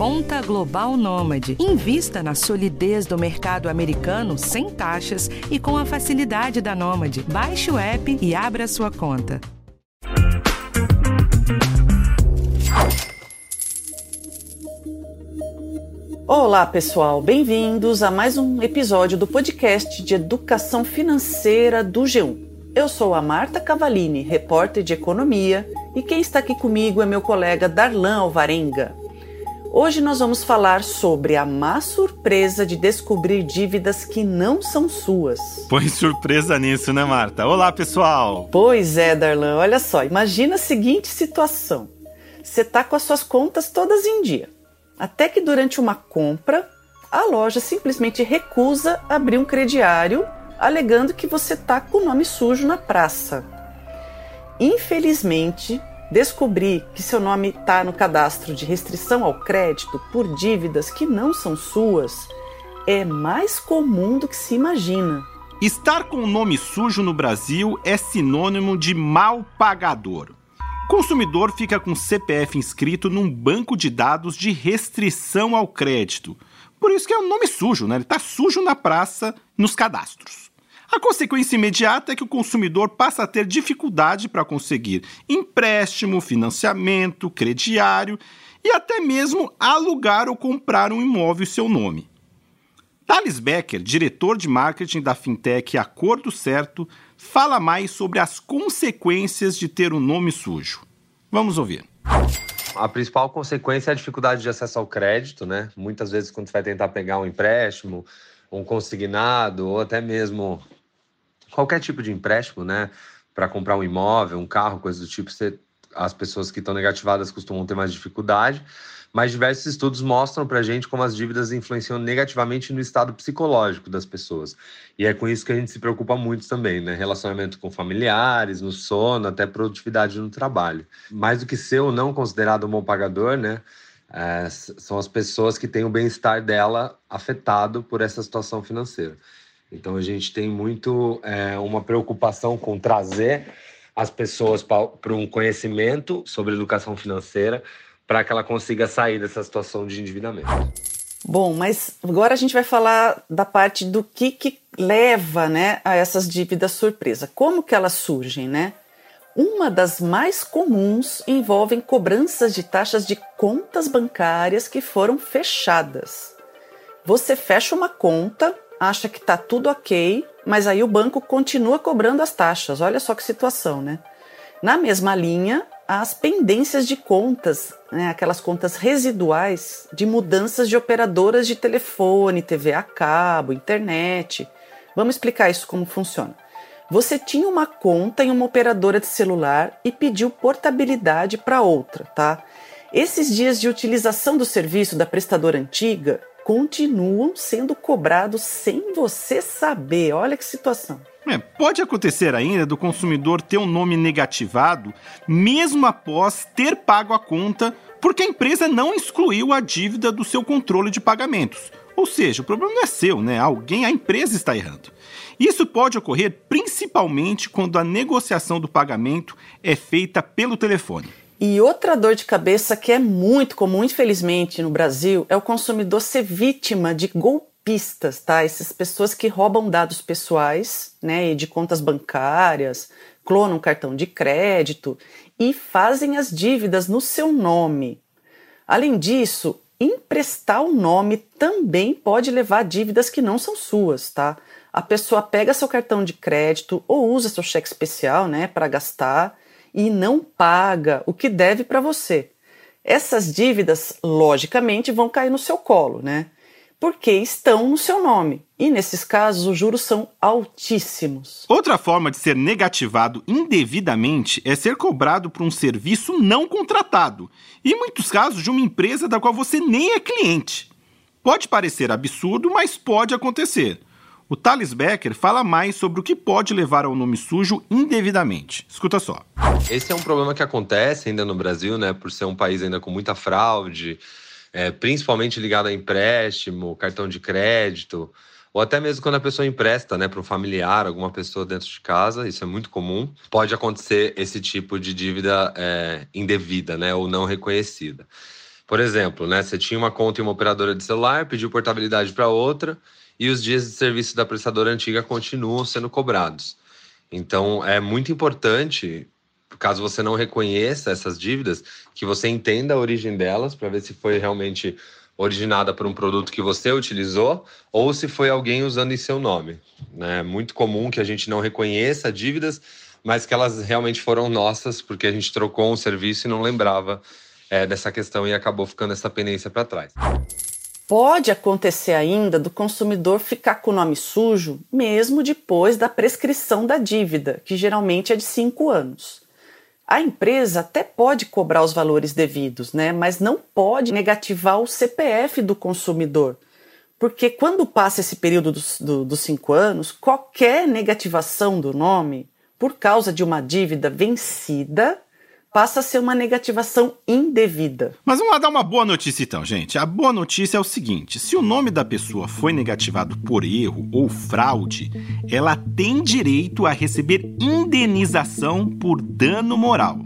Conta Global Nômade. Invista na solidez do mercado americano sem taxas e com a facilidade da Nômade. Baixe o app e abra sua conta. Olá, pessoal, bem-vindos a mais um episódio do podcast de educação financeira do G1. Eu sou a Marta Cavalini, repórter de economia, e quem está aqui comigo é meu colega Darlan Alvarenga. Hoje nós vamos falar sobre a má surpresa de descobrir dívidas que não são suas. Põe surpresa nisso, né, Marta? Olá, pessoal! Pois é, Darlan, olha só, imagina a seguinte situação: você está com as suas contas todas em dia até que durante uma compra, a loja simplesmente recusa abrir um crediário, alegando que você está com o nome sujo na praça. Infelizmente, descobri que seu nome está no cadastro de restrição ao crédito por dívidas que não são suas é mais comum do que se imagina. Estar com o nome sujo no Brasil é sinônimo de mal pagador consumidor fica com CPF inscrito num banco de dados de restrição ao crédito. Por isso que é um nome sujo, né? Ele está sujo na praça, nos cadastros. A consequência imediata é que o consumidor passa a ter dificuldade para conseguir empréstimo, financiamento, crediário e até mesmo alugar ou comprar um imóvel em seu nome. Thales Becker, diretor de marketing da fintech Acordo Certo, fala mais sobre as consequências de ter um nome sujo. Vamos ouvir. A principal consequência é a dificuldade de acesso ao crédito, né? Muitas vezes, quando você vai tentar pegar um empréstimo, um consignado, ou até mesmo qualquer tipo de empréstimo, né? Para comprar um imóvel, um carro, coisa do tipo, você, as pessoas que estão negativadas costumam ter mais dificuldade mas diversos estudos mostram para a gente como as dívidas influenciam negativamente no estado psicológico das pessoas. E é com isso que a gente se preocupa muito também, né? Relacionamento com familiares, no sono, até produtividade no trabalho. Mais do que ser ou não considerado um bom pagador, né? É, são as pessoas que têm o bem-estar dela afetado por essa situação financeira. Então a gente tem muito é, uma preocupação com trazer as pessoas para um conhecimento sobre educação financeira para que ela consiga sair dessa situação de endividamento. Bom, mas agora a gente vai falar da parte do que, que leva né, a essas dívidas surpresa. Como que elas surgem, né? Uma das mais comuns envolvem cobranças de taxas de contas bancárias que foram fechadas. Você fecha uma conta, acha que está tudo ok, mas aí o banco continua cobrando as taxas. Olha só que situação, né? Na mesma linha, as pendências de contas, né, aquelas contas residuais de mudanças de operadoras de telefone, TV a cabo, internet. Vamos explicar isso como funciona. Você tinha uma conta em uma operadora de celular e pediu portabilidade para outra, tá? Esses dias de utilização do serviço da prestadora antiga continuam sendo cobrados sem você saber. Olha que situação. É, pode acontecer ainda do consumidor ter um nome negativado, mesmo após ter pago a conta, porque a empresa não excluiu a dívida do seu controle de pagamentos. Ou seja, o problema não é seu, né? Alguém, a empresa está errando. Isso pode ocorrer principalmente quando a negociação do pagamento é feita pelo telefone. E outra dor de cabeça que é muito comum, infelizmente, no Brasil, é o consumidor ser vítima de golpe pistas, tá? Essas pessoas que roubam dados pessoais, né, de contas bancárias, clonam cartão de crédito e fazem as dívidas no seu nome. Além disso, emprestar o nome também pode levar a dívidas que não são suas, tá? A pessoa pega seu cartão de crédito ou usa seu cheque especial, né, para gastar e não paga o que deve para você. Essas dívidas, logicamente, vão cair no seu colo, né? porque estão no seu nome. E nesses casos, os juros são altíssimos. Outra forma de ser negativado indevidamente é ser cobrado por um serviço não contratado, e em muitos casos de uma empresa da qual você nem é cliente. Pode parecer absurdo, mas pode acontecer. O Thales Becker fala mais sobre o que pode levar ao nome sujo indevidamente. Escuta só. Esse é um problema que acontece ainda no Brasil, né, por ser um país ainda com muita fraude, é, principalmente ligado a empréstimo, cartão de crédito, ou até mesmo quando a pessoa empresta né, para um familiar, alguma pessoa dentro de casa, isso é muito comum, pode acontecer esse tipo de dívida é, indevida né, ou não reconhecida. Por exemplo, né, você tinha uma conta em uma operadora de celular, pediu portabilidade para outra e os dias de serviço da prestadora antiga continuam sendo cobrados. Então, é muito importante, caso você não reconheça essas dívidas, que você entenda a origem delas para ver se foi realmente originada por um produto que você utilizou ou se foi alguém usando em seu nome. Né? É muito comum que a gente não reconheça dívidas, mas que elas realmente foram nossas, porque a gente trocou um serviço e não lembrava é, dessa questão e acabou ficando essa pendência para trás. Pode acontecer ainda do consumidor ficar com o nome sujo, mesmo depois da prescrição da dívida, que geralmente é de cinco anos. A empresa até pode cobrar os valores devidos, né? mas não pode negativar o CPF do consumidor. Porque quando passa esse período dos, do, dos cinco anos, qualquer negativação do nome, por causa de uma dívida vencida, passa a ser uma negativação indevida. Mas vamos lá dar uma boa notícia então, gente. A boa notícia é o seguinte: se o nome da pessoa foi negativado por erro ou fraude, ela tem direito a receber indenização por dano moral.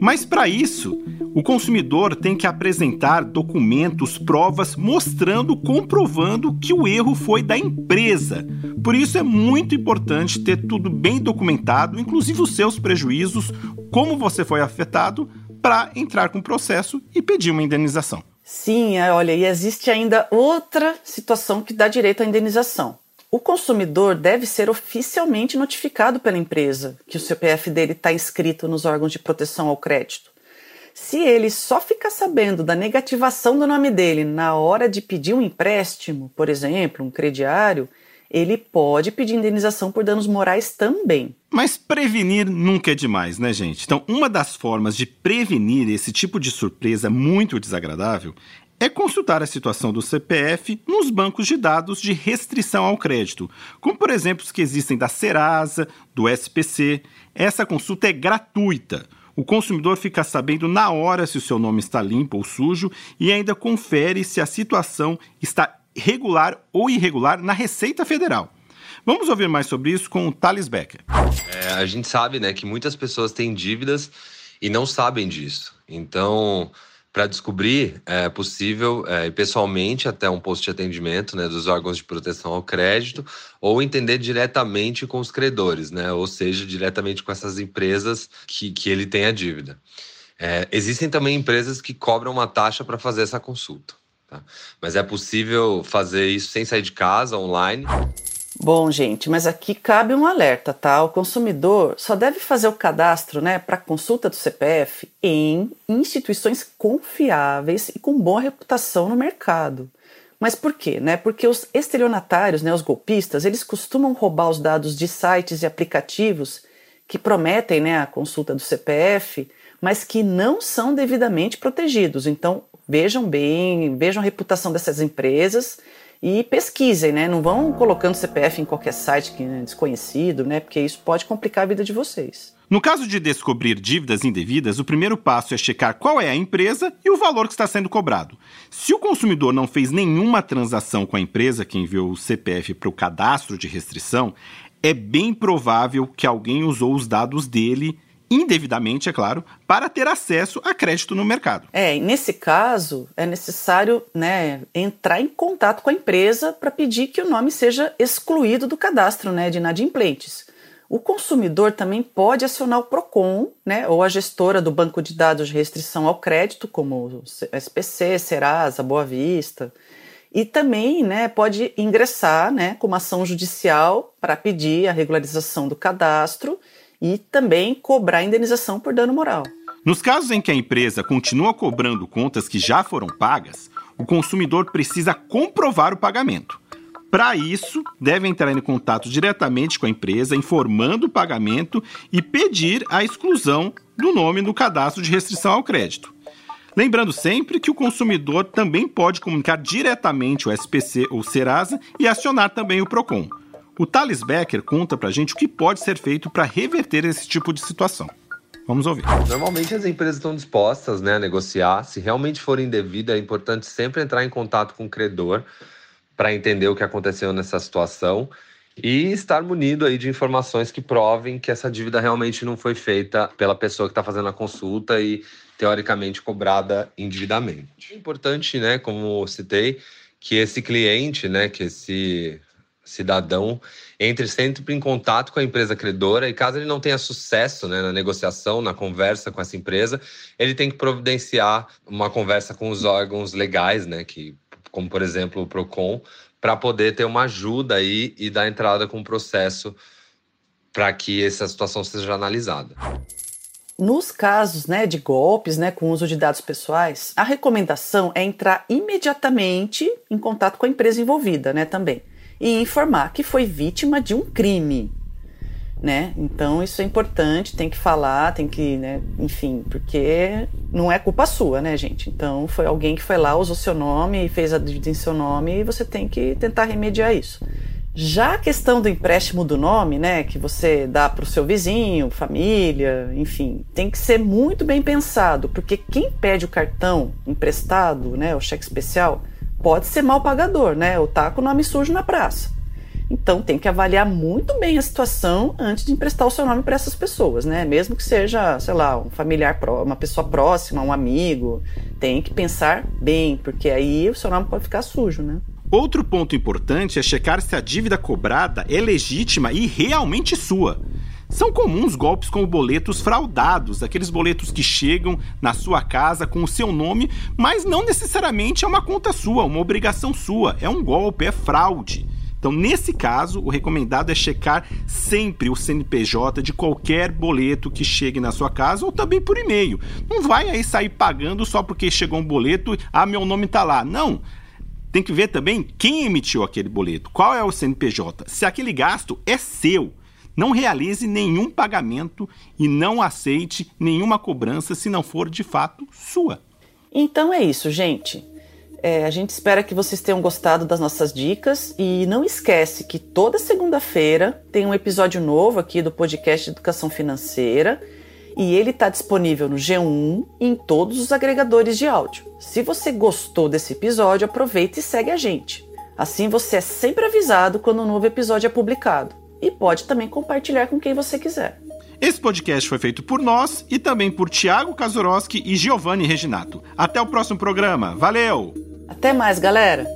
Mas para isso, o consumidor tem que apresentar documentos, provas mostrando, comprovando que o erro foi da empresa. Por isso é muito importante ter tudo bem documentado, inclusive os seus prejuízos, como você foi afetado, para entrar com o processo e pedir uma indenização. Sim, é, olha, e existe ainda outra situação que dá direito à indenização. O consumidor deve ser oficialmente notificado pela empresa que o CPF dele está inscrito nos órgãos de proteção ao crédito. Se ele só ficar sabendo da negativação do nome dele na hora de pedir um empréstimo, por exemplo, um crediário, ele pode pedir indenização por danos morais também. Mas prevenir nunca é demais, né, gente? Então, uma das formas de prevenir esse tipo de surpresa muito desagradável é consultar a situação do CPF nos bancos de dados de restrição ao crédito, como por exemplo os que existem da Serasa, do SPC. Essa consulta é gratuita. O consumidor fica sabendo na hora se o seu nome está limpo ou sujo e ainda confere se a situação está regular ou irregular na Receita Federal. Vamos ouvir mais sobre isso com o Thales Becker. É, a gente sabe né, que muitas pessoas têm dívidas e não sabem disso. Então, para descobrir, é possível é, ir pessoalmente até um posto de atendimento né, dos órgãos de proteção ao crédito ou entender diretamente com os credores, né, ou seja, diretamente com essas empresas que, que ele tem a dívida. É, existem também empresas que cobram uma taxa para fazer essa consulta. Tá? Mas é possível fazer isso sem sair de casa, online. Bom, gente, mas aqui cabe um alerta, tá? O consumidor só deve fazer o cadastro, né, para consulta do CPF em instituições confiáveis e com boa reputação no mercado. Mas por quê? Né? Porque os estelionatários, né, os golpistas, eles costumam roubar os dados de sites e aplicativos que prometem né, a consulta do CPF, mas que não são devidamente protegidos. Então, vejam bem, vejam a reputação dessas empresas e pesquisem, né? Não vão colocando CPF em qualquer site que é desconhecido, né? Porque isso pode complicar a vida de vocês. No caso de descobrir dívidas indevidas, o primeiro passo é checar qual é a empresa e o valor que está sendo cobrado. Se o consumidor não fez nenhuma transação com a empresa que enviou o CPF para o cadastro de restrição, é bem provável que alguém usou os dados dele indevidamente, é claro, para ter acesso a crédito no mercado. É, nesse caso, é necessário né, entrar em contato com a empresa para pedir que o nome seja excluído do cadastro né, de inadimplentes. O consumidor também pode acionar o PROCON, né, ou a gestora do banco de dados de restrição ao crédito, como SPC, Serasa, Boa Vista, e também né, pode ingressar né, com uma ação judicial para pedir a regularização do cadastro e também cobrar indenização por dano moral. Nos casos em que a empresa continua cobrando contas que já foram pagas, o consumidor precisa comprovar o pagamento. Para isso, deve entrar em contato diretamente com a empresa, informando o pagamento e pedir a exclusão do nome no cadastro de restrição ao crédito. Lembrando sempre que o consumidor também pode comunicar diretamente o SPC ou Serasa e acionar também o PROCON. O Thales Becker conta pra gente o que pode ser feito para reverter esse tipo de situação. Vamos ouvir. Normalmente as empresas estão dispostas né, a negociar. Se realmente for indevido, é importante sempre entrar em contato com o credor para entender o que aconteceu nessa situação e estar munido aí de informações que provem que essa dívida realmente não foi feita pela pessoa que está fazendo a consulta e teoricamente cobrada indevidamente. É importante, né, como citei, que esse cliente, né, que esse cidadão entre sempre em contato com a empresa credora e caso ele não tenha sucesso né, na negociação, na conversa com essa empresa, ele tem que providenciar uma conversa com os órgãos legais, né, que, como por exemplo o Procon, para poder ter uma ajuda aí e dar entrada com o processo para que essa situação seja analisada. Nos casos né, de golpes né, com uso de dados pessoais, a recomendação é entrar imediatamente em contato com a empresa envolvida né, também e informar que foi vítima de um crime. Né? Então isso é importante, tem que falar, tem que, né, enfim, porque não é culpa sua, né, gente? Então foi alguém que foi lá, usou seu nome e fez a dívida em seu nome e você tem que tentar remediar isso. Já a questão do empréstimo do nome, né, que você dá para o seu vizinho, família, enfim, tem que ser muito bem pensado, porque quem pede o cartão emprestado, né, o cheque especial, pode ser mal pagador, né, o nome sujo na praça. Então tem que avaliar muito bem a situação antes de emprestar o seu nome para essas pessoas, né? Mesmo que seja, sei lá, um familiar, uma pessoa próxima, um amigo, tem que pensar bem, porque aí o seu nome pode ficar sujo, né? Outro ponto importante é checar se a dívida cobrada é legítima e realmente sua. São comuns golpes como boletos fraudados, aqueles boletos que chegam na sua casa com o seu nome, mas não necessariamente é uma conta sua, uma obrigação sua, é um golpe, é fraude. Então, nesse caso, o recomendado é checar sempre o CNPJ de qualquer boleto que chegue na sua casa ou também por e-mail. Não vai aí sair pagando só porque chegou um boleto, ah, meu nome está lá. Não tem que ver também quem emitiu aquele boleto, qual é o CNPJ, se aquele gasto é seu. Não realize nenhum pagamento e não aceite nenhuma cobrança se não for de fato sua. Então é isso, gente. É, a gente espera que vocês tenham gostado das nossas dicas e não esquece que toda segunda-feira tem um episódio novo aqui do podcast Educação Financeira e ele está disponível no G1 e em todos os agregadores de áudio. Se você gostou desse episódio, aproveita e segue a gente. Assim você é sempre avisado quando um novo episódio é publicado. E pode também compartilhar com quem você quiser. Esse podcast foi feito por nós e também por Tiago Kazurowski e Giovanni Reginato. Até o próximo programa. Valeu! Até mais, galera!